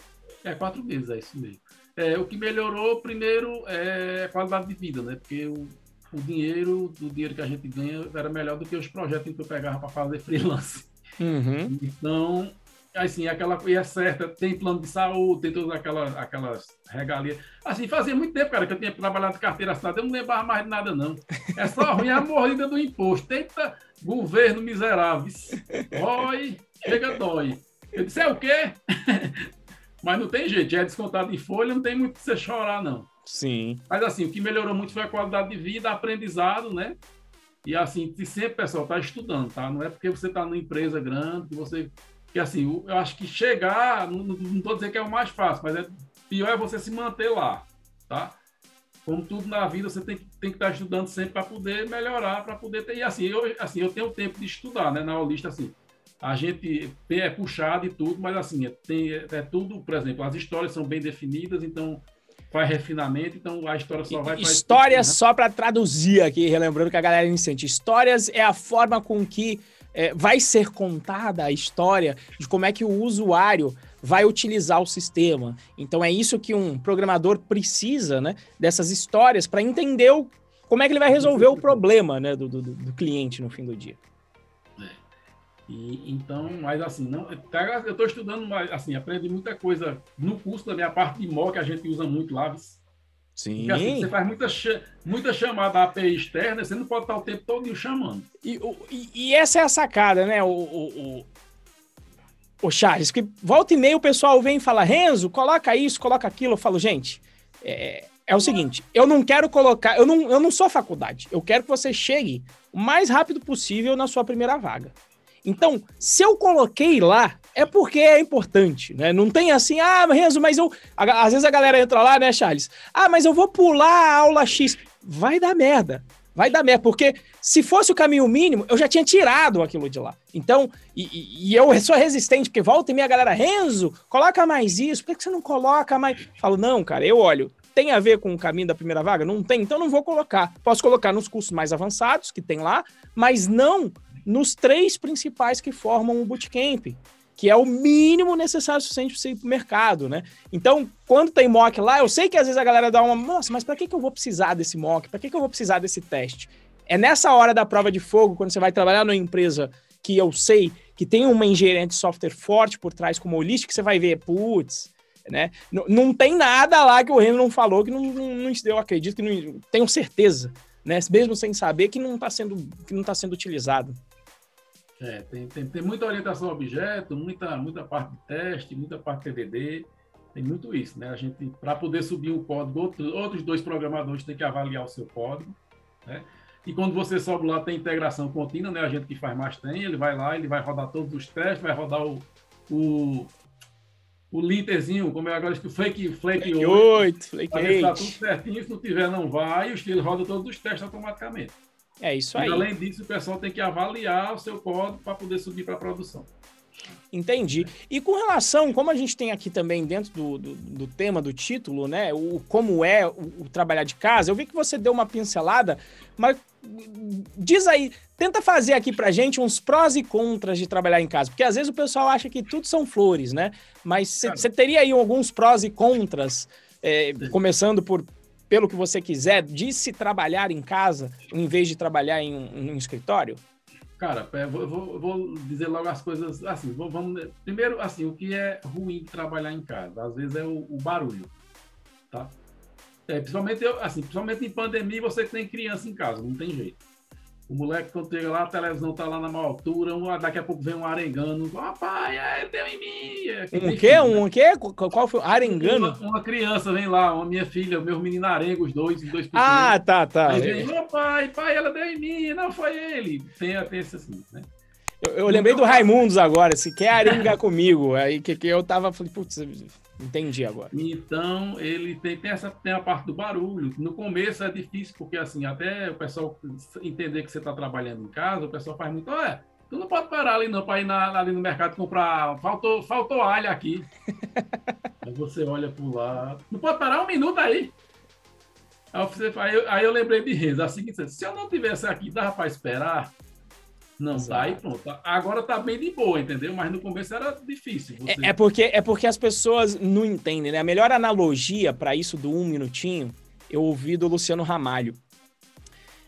É, quatro meses, é isso mesmo. É, o que melhorou, primeiro, é a qualidade de vida, né? Porque o, o dinheiro, o dinheiro que a gente ganha era melhor do que os projetos que eu pegava para fazer freelance. Uhum. Então, assim, aquela e é certa, tem plano de saúde, tem todas aquelas, aquelas regalias. Assim, fazia muito tempo, cara, que eu tinha trabalhado de carteira assinada, eu não lembrava mais de nada, não. É só ruim a mordida do imposto. Tenta governo miserável. Dói, chega dói. Eu disse, é o quê? Mas não tem jeito, já é descontado em folha, não tem muito que você chorar, não. Sim. Mas assim, o que melhorou muito foi a qualidade de vida, aprendizado, né? E assim, sempre, pessoal, tá estudando, tá? Não é porque você tá numa empresa grande que você que assim, eu acho que chegar, não estou dizendo que é o mais fácil, mas é pior é você se manter lá, tá? como tudo na vida, você tem que, tem que estar estudando sempre para poder melhorar, para poder ter. E assim eu, assim, eu tenho tempo de estudar, né? Na Olista, assim. A gente é puxado e tudo, mas assim, é, tem, é tudo, por exemplo, as histórias são bem definidas, então faz refinamento, então a história só vai... Histórias, né? só para traduzir aqui, relembrando que a galera é sente. Histórias é a forma com que é, vai ser contada a história de como é que o usuário vai utilizar o sistema. Então é isso que um programador precisa, né? Dessas histórias para entender o, como é que ele vai resolver o problema, né? Do, do, do cliente no fim do dia. E, então, mas assim, não, eu estou estudando, assim, aprendi muita coisa no curso da minha parte de MO, que a gente usa muito lá. Sim. Porque, assim, você faz muita, muita chamada API externa, você não pode estar o tempo todo chamando. E, e, e, essa é a sacada, né? O, o, Ô, Charles, que volta e meia o pessoal vem e fala, Renzo, coloca isso, coloca aquilo. Eu falo, gente, é, é o seguinte, eu não quero colocar, eu não, eu não sou faculdade, eu quero que você chegue o mais rápido possível na sua primeira vaga. Então, se eu coloquei lá, é porque é importante, né? Não tem assim, ah, Renzo, mas eu. Às vezes a galera entra lá, né, Charles? Ah, mas eu vou pular a aula X. Vai dar merda. Vai dar merda, porque se fosse o caminho mínimo, eu já tinha tirado aquilo de lá. Então, e, e eu sou resistente, porque volta e meia galera, Renzo, coloca mais isso, por que você não coloca mais? Falo, não, cara, eu olho, tem a ver com o caminho da primeira vaga? Não tem, então não vou colocar. Posso colocar nos cursos mais avançados que tem lá, mas não nos três principais que formam o bootcamp que é o mínimo necessário suficiente para você ir para o mercado, né? Então, quando tem mock lá, eu sei que às vezes a galera dá uma, nossa, mas para que, que eu vou precisar desse mock? Para que, que eu vou precisar desse teste? É nessa hora da prova de fogo, quando você vai trabalhar numa empresa que eu sei que tem uma engenharia de software forte por trás, como o List, que você vai ver, putz, né? Não tem nada lá que o Renan não falou que não, não, não eu acredito que não, tenho certeza, né? Mesmo sem saber que não está sendo que não tá sendo utilizado. É, tem, tem, tem muita orientação a objeto, muita, muita parte de teste, muita parte de TDD, tem muito isso, né? A gente, para poder subir o código, outro, outros dois programadores têm que avaliar o seu código, né? E quando você sobe lá, tem integração contínua, né? A gente que faz mais tem, ele vai lá, ele vai rodar todos os testes, vai rodar o, o, o linterzinho, como é agora, o Flake, Flake, Flake 8, 8 Flake 8. Tá tudo certinho, se não tiver, não vai, e ele roda todos os testes automaticamente. É isso aí. E, além disso, o pessoal tem que avaliar o seu código para poder subir para a produção. Entendi. E com relação, como a gente tem aqui também dentro do, do, do tema do título, né? O como é o, o, trabalhar de casa, eu vi que você deu uma pincelada, mas diz aí, tenta fazer aqui pra gente uns prós e contras de trabalhar em casa, porque às vezes o pessoal acha que tudo são flores, né? Mas você teria aí alguns prós e contras, é, começando por pelo que você quiser, de se trabalhar em casa, em vez de trabalhar em um, em um escritório? Cara, eu vou, vou, dizer logo as coisas assim. Vamos, primeiro, assim, o que é ruim de trabalhar em casa? Às vezes é o, o barulho, tá? É, principalmente, assim, principalmente em pandemia, você tem criança em casa, não tem jeito. O moleque, quando chega lá, a televisão tá lá na maior altura, um, daqui a pouco vem um arengano. Papai, é, deu em mim. É, um quê? Filho, um né? quê? Qual foi? Arengano? Uma, uma, criança vem lá, uma minha filha, meus meninos arenga, os dois, os dois pequenos. Ah, tá, tá. Aí vem, ô pai, pai, ela deu em mim. Não, foi ele. Tem, tem esse assim, né? Eu, eu lembrei do Raimundos agora, se quer arengar comigo. Aí que, que eu tava, falei, putz, Entendi agora. Então, ele tem, tem, essa, tem a parte do barulho. No começo é difícil, porque assim, até o pessoal entender que você está trabalhando em casa, o pessoal faz muito, olha, tu não pode parar ali não para ir na, ali no mercado comprar. Faltou, faltou alho aqui. aí você olha por lá. Não pode parar um minuto aí. Aí, eu, aí eu lembrei de Reza, assim, se eu não tivesse aqui, dava para esperar. Não, Exato. tá aí pronto. Agora tá bem de boa, entendeu? Mas no começo era difícil. Você... É, é, porque, é porque as pessoas não entendem, né? A melhor analogia para isso do um minutinho, eu ouvi do Luciano Ramalho.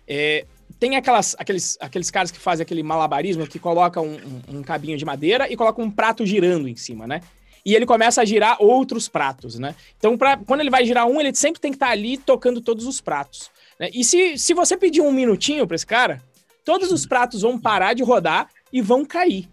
É, tem aquelas, aqueles, aqueles caras que fazem aquele malabarismo que colocam um, um, um cabinho de madeira e colocam um prato girando em cima, né? E ele começa a girar outros pratos, né? Então, pra, quando ele vai girar um, ele sempre tem que estar tá ali tocando todos os pratos. Né? E se, se você pedir um minutinho para esse cara, todos os pratos vão parar de rodar e vão cair.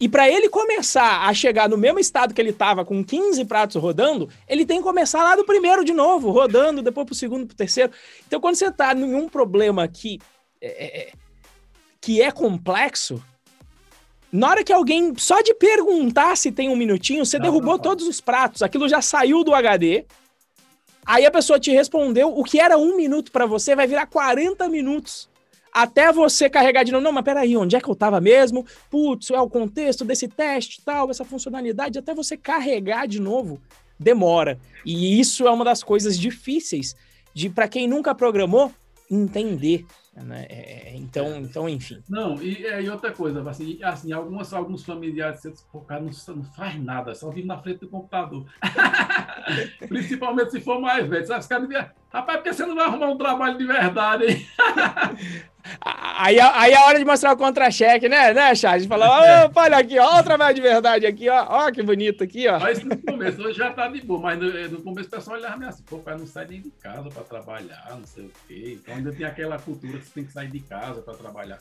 E para ele começar a chegar no mesmo estado que ele estava, com 15 pratos rodando, ele tem que começar lá do primeiro de novo, rodando, depois para o segundo, para o terceiro. Então, quando você está em um problema que é, é, é, que é complexo, na hora que alguém, só de perguntar se tem um minutinho, você não, derrubou não, todos os pratos, aquilo já saiu do HD, Aí a pessoa te respondeu, o que era um minuto para você vai virar 40 minutos. Até você carregar de novo. Não, mas peraí, onde é que eu tava mesmo? Putz, é o contexto desse teste tal, essa funcionalidade. Até você carregar de novo, demora. E isso é uma das coisas difíceis de, para quem nunca programou, entender. Né? É, é, então, então, enfim. Não, e, é, e outra coisa, assim, assim algumas, alguns familiares o cara não, não, faz nada, só vive na frente do computador. Principalmente se for mais velho. Sabe, os caras rapaz, por que você não vai arrumar um trabalho de verdade, hein? Aí, aí é a hora de mostrar o contra-cheque, né, né, Charles? Falar, é. olha aqui, ó, o trabalho de verdade aqui, ó, ó, que bonito aqui, ó. Mas no começo, hoje já tá de boa, mas no, no começo o pessoal olhava assim, pô, pai não sai nem de casa para trabalhar, não sei o quê. Então ainda tem aquela cultura que você tem que sair de casa para trabalhar.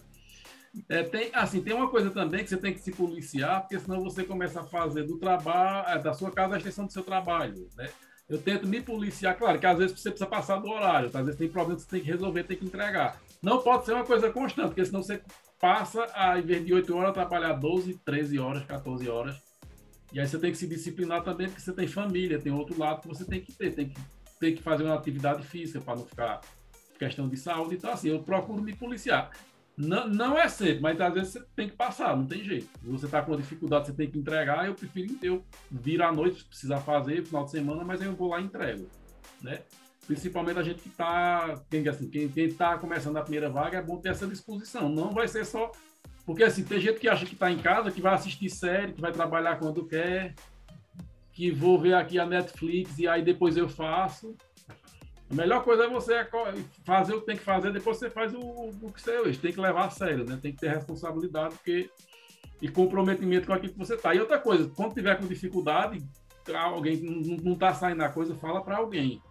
É, tem, assim, tem uma coisa também que você tem que se policiar, porque senão você começa a fazer do trabalho, é, da sua casa a extensão do seu trabalho, né? Eu tento me policiar, claro que às vezes você precisa passar do horário, às vezes tem problemas que você tem que resolver, tem que entregar. Não pode ser uma coisa constante, porque senão você passa a, vez de 8 horas, trabalhar 12, 13 horas, 14 horas. E aí você tem que se disciplinar também, porque você tem família, tem outro lado que você tem que ter, tem que, tem que fazer uma atividade física para não ficar questão de saúde. Então, assim, eu procuro me policiar. Não, não é sempre, mas às vezes você tem que passar, não tem jeito. Se você está com dificuldade, você tem que entregar, eu prefiro eu vir à noite, se precisar fazer, final de semana, mas eu vou lá e entrego. Né? Principalmente a gente que está, quem assim, quem está começando a primeira vaga, é bom ter essa disposição. Não vai ser só. Porque assim, tem gente que acha que está em casa, que vai assistir série, que vai trabalhar quando quer, que vou ver aqui a Netflix e aí depois eu faço. A melhor coisa é você fazer o que tem que fazer, depois você faz o, o que você hoje. Tem que levar a sério, né? Tem que ter responsabilidade porque, e comprometimento com aquilo que você está. E outra coisa, quando tiver com dificuldade, alguém não está saindo a coisa, fala para alguém.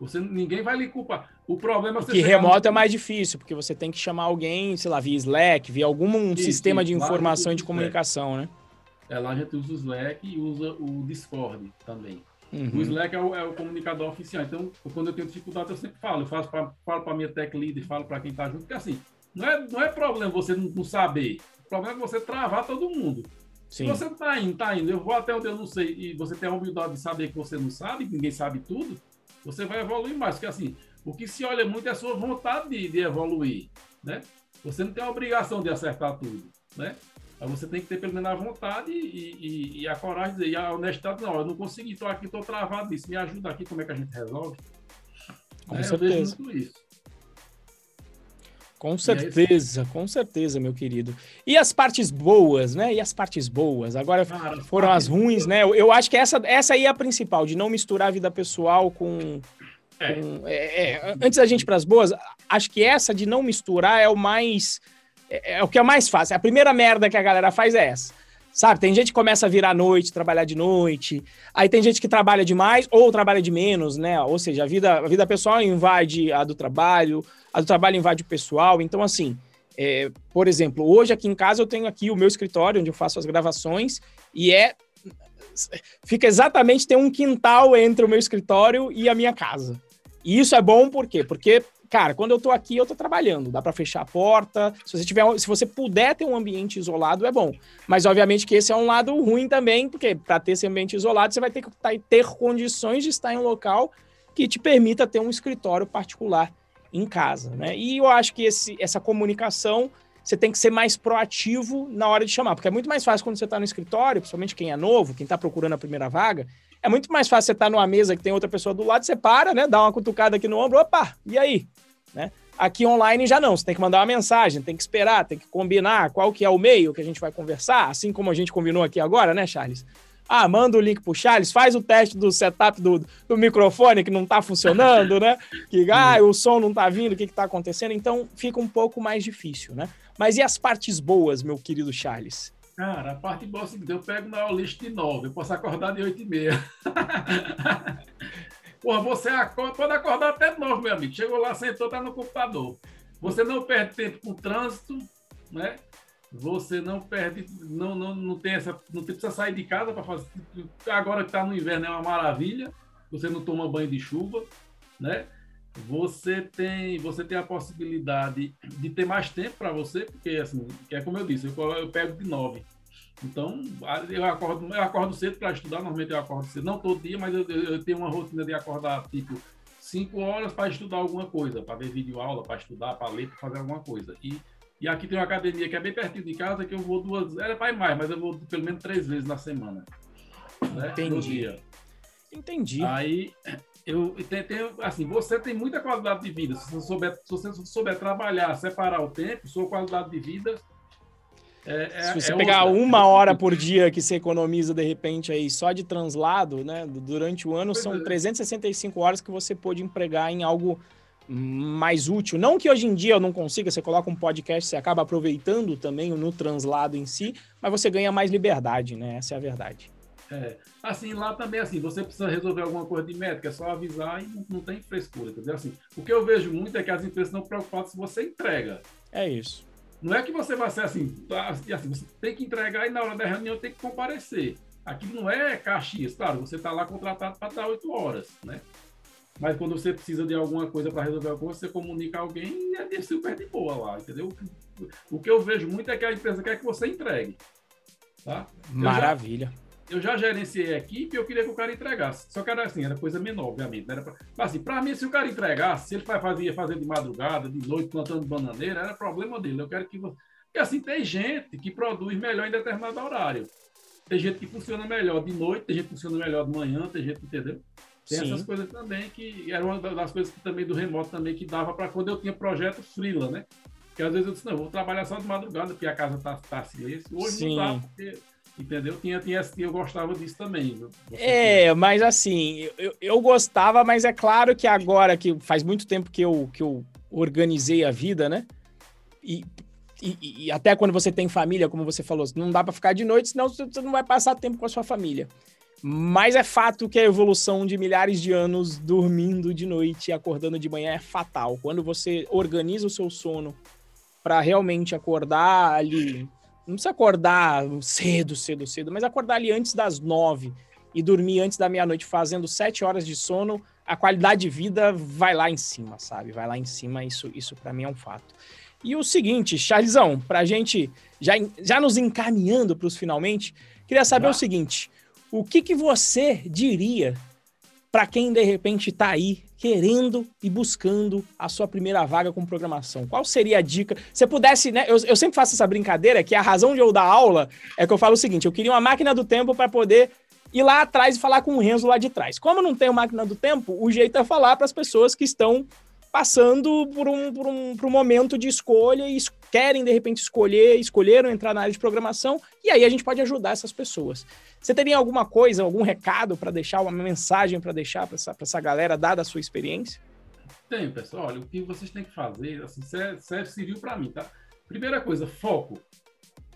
Você, ninguém vai lhe culpar. O problema é Que remoto no... é mais difícil, porque você tem que chamar alguém, sei lá, via Slack, via algum sistema de informação e de comunicação, né? É, lá a gente usa o Slack e usa o Discord também. Uhum. O Slack é o, é o, comunicador oficial. Então, quando eu tenho dificuldade, eu sempre falo. Eu faço pra, falo para a minha tech lead, falo para quem está junto, porque assim, não é, não é problema você não, não, saber. O problema é você travar todo mundo. Sim. Se você está indo, está indo, eu vou até onde eu não sei, e você tem a humildade de saber que você não sabe, que ninguém sabe tudo, você vai evoluir mais. Porque assim, o que se olha muito é a sua vontade de, de evoluir, né? Você não tem a obrigação de acertar tudo, né? Mas você tem que ter pelo menos a vontade e, e, e a coragem de dizer, e a honestidade, não, eu não consegui, estou aqui, estou travado nisso, me ajuda aqui, como é que a gente resolve? Com é, certeza. Com certeza, é com certeza, meu querido. E as partes boas, né? E as partes boas? Agora Cara, foram as ruins, né? Eu, eu, acho que essa, essa aí é a principal, de não misturar a vida pessoal com. É. com é, é, antes da gente ir para as boas, acho que essa de não misturar é o mais. É, é, o que é mais fácil. A primeira merda que a galera faz é essa. Sabe, tem gente que começa a virar à noite, trabalhar de noite. Aí tem gente que trabalha demais ou trabalha de menos, né? Ou seja, a vida, a vida pessoal invade a do trabalho a do trabalho invade o pessoal. Então, assim, é, por exemplo, hoje aqui em casa eu tenho aqui o meu escritório onde eu faço as gravações e é fica exatamente tem um quintal entre o meu escritório e a minha casa. E isso é bom por quê? Porque cara, quando eu tô aqui, eu tô trabalhando, dá para fechar a porta. Se você tiver, se você puder ter um ambiente isolado, é bom. Mas obviamente que esse é um lado ruim também, porque para ter esse ambiente isolado, você vai ter que tá, ter condições de estar em um local que te permita ter um escritório particular em casa, né? E eu acho que esse, essa comunicação você tem que ser mais proativo na hora de chamar, porque é muito mais fácil quando você está no escritório, principalmente quem é novo, quem está procurando a primeira vaga, é muito mais fácil você estar tá numa mesa que tem outra pessoa do lado, você para, né? Dá uma cutucada aqui no ombro, opa, e aí? Né? Aqui online já não, você tem que mandar uma mensagem, tem que esperar, tem que combinar qual que é o meio que a gente vai conversar, assim como a gente combinou aqui agora, né, Charles? Ah, manda o link pro Charles, faz o teste do setup do, do microfone que não tá funcionando, né? Que ah, o som não tá vindo, o que que tá acontecendo? Então fica um pouco mais difícil, né? Mas e as partes boas, meu querido Charles? Cara, a parte boa é o seguinte, eu pego na lista de 9, eu posso acordar de 8 e meia. Porra, você acorda, pode acordar até 9, meu amigo. Chegou lá, sentou, tá no computador. Você não perde tempo com trânsito, né? você não perde, não, não, não tem essa, não precisa sair de casa para fazer. Agora que está no inverno é uma maravilha, você não toma banho de chuva, né? Você tem, você tem a possibilidade de ter mais tempo para você, porque assim, é como eu disse, eu, eu pego de nove. Então, eu acordo, eu acordo cedo para estudar, normalmente eu acordo cedo, não todo dia, mas eu, eu tenho uma rotina de acordar, tipo, cinco horas para estudar alguma coisa, para ver vídeo aula, para estudar, para ler, para fazer alguma coisa. E, e aqui tem uma academia que é bem pertinho de casa, que eu vou duas, era para ir mais, mas eu vou pelo menos três vezes na semana. Né? Entendi. Entendi. Aí, eu tenho, assim, você tem muita qualidade de vida. Se você souber, se você souber trabalhar, separar o tempo, sua qualidade de vida é, é, Se você é pegar outra. uma hora por dia que você economiza de repente aí só de translado, né? Durante o ano pois são é. 365 horas que você pode empregar em algo mais útil. Não que hoje em dia eu não consiga, você coloca um podcast, você acaba aproveitando também no translado em si, mas você ganha mais liberdade, né? Essa é a verdade. É. Assim, lá também, assim, você precisa resolver alguma coisa de médica, é só avisar e não, não tem frescura, entendeu? Assim, o que eu vejo muito é que as empresas estão preocupadas se você entrega. É isso. Não é que você vai ser assim, tá, assim, você tem que entregar e na hora da reunião tem que comparecer. Aqui não é Caxias, claro, você está lá contratado para estar oito horas, né? Mas quando você precisa de alguma coisa para resolver alguma coisa, você comunica alguém e é super de boa lá, entendeu? O que eu vejo muito é que a empresa quer que você entregue. Tá? Maravilha eu já gerenciei a equipe e eu queria que o cara entregasse. Só que era assim, era coisa menor, obviamente. Era pra... Mas assim, para mim, se o cara entregasse, se ele vai fazer, de madrugada, de noite, plantando bananeira, era problema dele. Eu quero que você. Porque assim, tem gente que produz melhor em determinado horário. Tem gente que funciona melhor de noite, tem gente que funciona melhor de manhã, tem gente, entendeu? Tem Sim. essas coisas também que era uma das coisas que também do remoto também que dava para quando eu tinha projeto freela, né? Porque às vezes eu disse, não, eu vou trabalhar só de madrugada, porque a casa tá, tá silêncio. Hoje Sim. não dá, porque Entendeu? Tinha, tinha, eu gostava disso também. é, tinha. mas assim, eu, eu gostava, mas é claro que agora, que faz muito tempo que eu, que eu organizei a vida, né? E, e, e até quando você tem família, como você falou, não dá para ficar de noite, senão você não vai passar tempo com a sua família. Mas é fato que a evolução de milhares de anos dormindo de noite e acordando de manhã é fatal. Quando você organiza o seu sono para realmente acordar ali não precisa acordar cedo, cedo, cedo, mas acordar ali antes das nove e dormir antes da meia-noite fazendo sete horas de sono, a qualidade de vida vai lá em cima, sabe? Vai lá em cima, isso, isso para mim é um fato. E o seguinte, Charlesão, pra gente já, já nos encaminhando para os finalmente, queria saber ah. o seguinte: o que, que você diria para quem de repente está aí querendo e buscando a sua primeira vaga com programação? Qual seria a dica? Se pudesse, né? Eu, eu sempre faço essa brincadeira que a razão de eu dar aula é que eu falo o seguinte: eu queria uma máquina do tempo para poder ir lá atrás e falar com o Renzo lá de trás. Como não tenho máquina do tempo, o jeito é falar para as pessoas que estão passando por um, por, um, por um momento de escolha e querem, de repente, escolher, escolheram entrar na área de programação, e aí a gente pode ajudar essas pessoas. Você teria alguma coisa, algum recado para deixar, uma mensagem para deixar para essa, essa galera, dada a sua experiência? Tenho, pessoal. Olha, o que vocês têm que fazer, assim, serve, serviu para mim, tá? Primeira coisa, foco,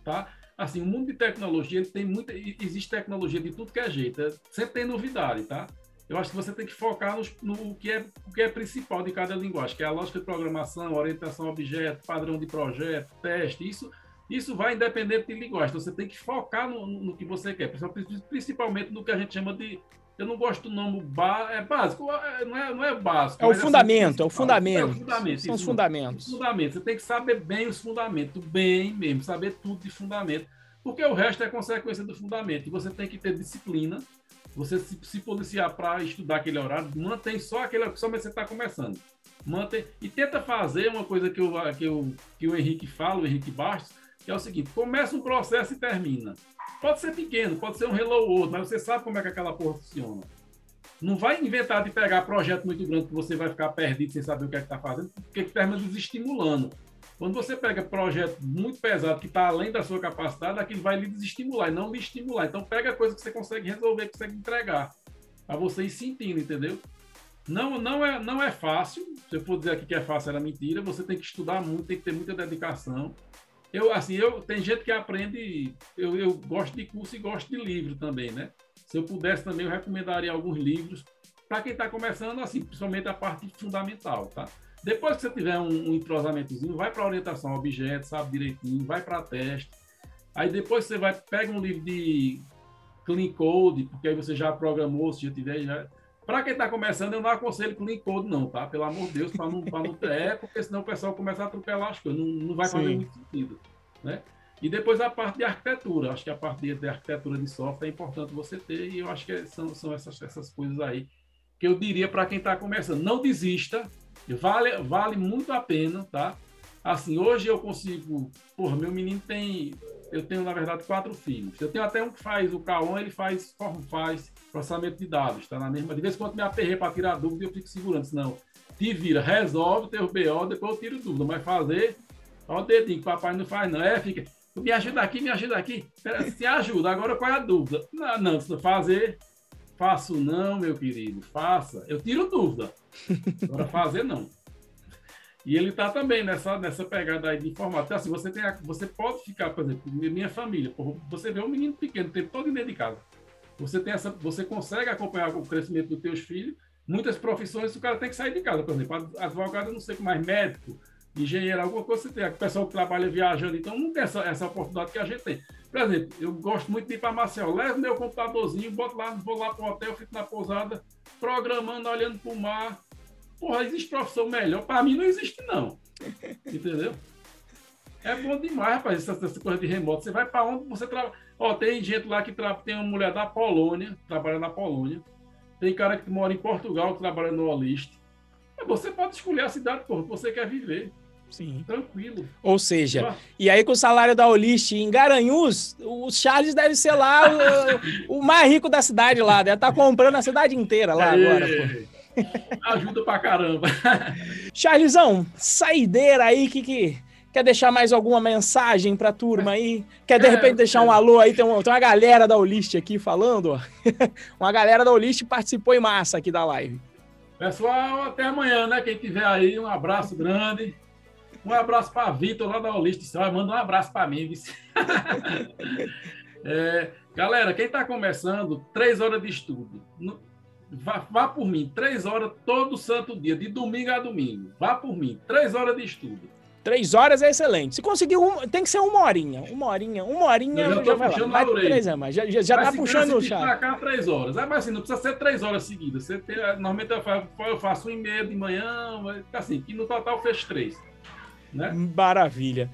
tá? Assim, o mundo de tecnologia, ele tem muita, existe tecnologia de tudo que é jeito, sempre tem novidade, tá? Eu acho que você tem que focar no, no que é, o que é principal de cada linguagem, que é a lógica de programação, orientação a objeto, padrão de projeto, teste, isso isso vai independente de linguagem. Então, você tem que focar no, no, que você quer, principalmente no que a gente chama de. Eu não gosto do nome ba, é básico, é, não é, não é básico. É o, fundamento, assim, é o fundamento, é o fundamento. São os fundamentos. Os fundamentos. Você tem que saber bem os fundamentos, bem mesmo, saber tudo de fundamento, porque o resto é consequência do fundamento. E você tem que ter disciplina, você se, se policiar para estudar aquele horário, mantém só aquele, somente você está começando. Mantém, e tenta fazer uma coisa que, eu, que, eu, que o Henrique fala, o Henrique Bastos, que é o seguinte: começa um processo e termina. Pode ser pequeno, pode ser um hello world, mas você sabe como é que aquela porra funciona. Não vai inventar de pegar projeto muito grande que você vai ficar perdido sem saber o que é que está fazendo, porque termina desestimulando. Quando você pega projeto muito pesado que está além da sua capacidade, aquilo vai lhe desestimular e não lhe estimular. Então pega coisa que você consegue resolver, que consegue entregar, para você ir sentindo, entendeu? Não, não, é, não é fácil. Se eu for dizer aqui que é fácil, era mentira. Você tem que estudar muito, tem que ter muita dedicação. Eu, assim, eu, tem gente que aprende, eu, eu gosto de curso e gosto de livro também, né? Se eu pudesse também, eu recomendaria alguns livros para quem está começando, assim, principalmente a parte fundamental, tá? Depois que você tiver um, um entrosamentozinho, vai para orientação a objetos, sabe direitinho, vai para teste. Aí depois você vai, pega um livro de Clean Code, porque aí você já programou, se já tiver, já, para quem está começando, eu não aconselho Clean Code, não, tá? Pelo amor de Deus, para não, não ter, é, porque senão o pessoal começa a atropelar as coisas, não, não vai fazer Sim. muito sentido. Né? E depois a parte de arquitetura. Acho que a parte de, de arquitetura de software é importante você ter, e eu acho que são, são essas, essas coisas aí que eu diria para quem está começando. Não desista, vale, vale muito a pena, tá? Assim, hoje eu consigo. Porra, meu menino tem. Eu tenho, na verdade, quatro filhos. Eu tenho até um que faz o K1, ele faz, faz processamento de dados, tá na mesma. De vez em quando me aperrei para tirar dúvida, eu fico segurando, senão te vira, resolve teu BO, depois eu tiro dúvida. Mas fazer, ó o dedinho que papai não faz, não. É, fica. Me ajuda aqui, me ajuda aqui. Se ajuda, agora qual é a dúvida? Não, não, fazer, faço não, meu querido, faça. Eu tiro dúvida. Agora fazer não. E ele está também nessa, nessa pegada aí de informática. Então, assim, você, tem, você pode ficar, por exemplo, minha família, você vê um menino pequeno o tempo todo dentro de casa. Você, tem essa, você consegue acompanhar o crescimento dos teus filhos. Muitas profissões o cara tem que sair de casa, por exemplo. Advogado, não sei como mais, médico, engenheiro, alguma coisa você tem. O pessoal que trabalha viajando, então não tem essa, essa oportunidade que a gente tem. Por exemplo, eu gosto muito de ir para Marcel. Levo meu computadorzinho, boto lá, vou lá para o hotel, fico na pousada, programando, olhando para o mar, Porra, existe profissão melhor? Para mim não existe, não. Entendeu? É bom demais, rapaz, essa, essa coisa de remoto. Você vai para onde você trabalha. Ó, tem gente lá que tra... tem uma mulher da Polônia, trabalha na Polônia. Tem cara que mora em Portugal, que trabalha no Olist. Você pode escolher a cidade por que você quer viver. Sim. Tranquilo. Ou seja, e aí com o salário da Olist em Garanhuns, o Charles deve ser lá o, o mais rico da cidade lá. Deve estar tá comprando a cidade inteira lá agora, pô. Ajuda pra caramba. Charlesão, saideira aí, que que. Quer deixar mais alguma mensagem pra turma aí? Quer de é, repente deixar um alô aí? Tem, uma, tem uma galera da Olist aqui falando. uma galera da Olist participou em massa aqui da live. Pessoal, até amanhã, né? Quem tiver aí, um abraço grande. Um abraço para Vitor lá da Olist. Manda um abraço para mim. é, galera, quem está começando, três horas de estudo. Vá, vá, por mim, três horas todo santo dia, de domingo a domingo. Vá por mim, três horas de estudo. Três horas é excelente. Se conseguir, um, tem que ser uma horinha. Uma horinha, uma horinha eu já, já vai lá. três é, mas já, já, já tá puxando o chá. cá três horas. É, mas assim, não precisa ser três horas seguidas. Você tem, normalmente eu faço, eu faço um e meia de manhã, assim, e no total fez três. Né? Maravilha.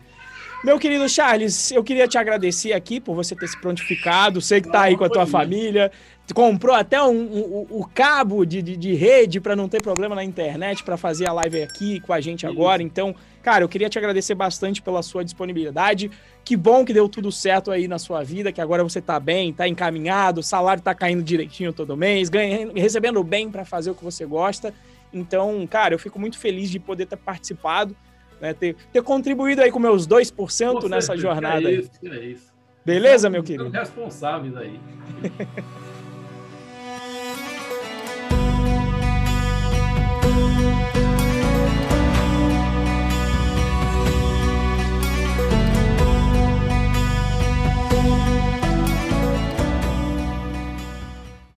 Meu querido Charles, eu queria te agradecer aqui por você ter se prontificado. Sei que tá aí com a tua família comprou até um, um, o cabo de, de, de rede para não ter problema na internet para fazer a live aqui com a gente agora. Então, cara, eu queria te agradecer bastante pela sua disponibilidade. Que bom que deu tudo certo aí na sua vida, que agora você tá bem, tá encaminhado, o salário tá caindo direitinho todo mês, ganhando, recebendo bem para fazer o que você gosta. Então, cara, eu fico muito feliz de poder ter participado, né, ter, ter contribuído aí com meus 2% nessa jornada. É isso, é isso. Beleza, meu querido? Responsáveis aí.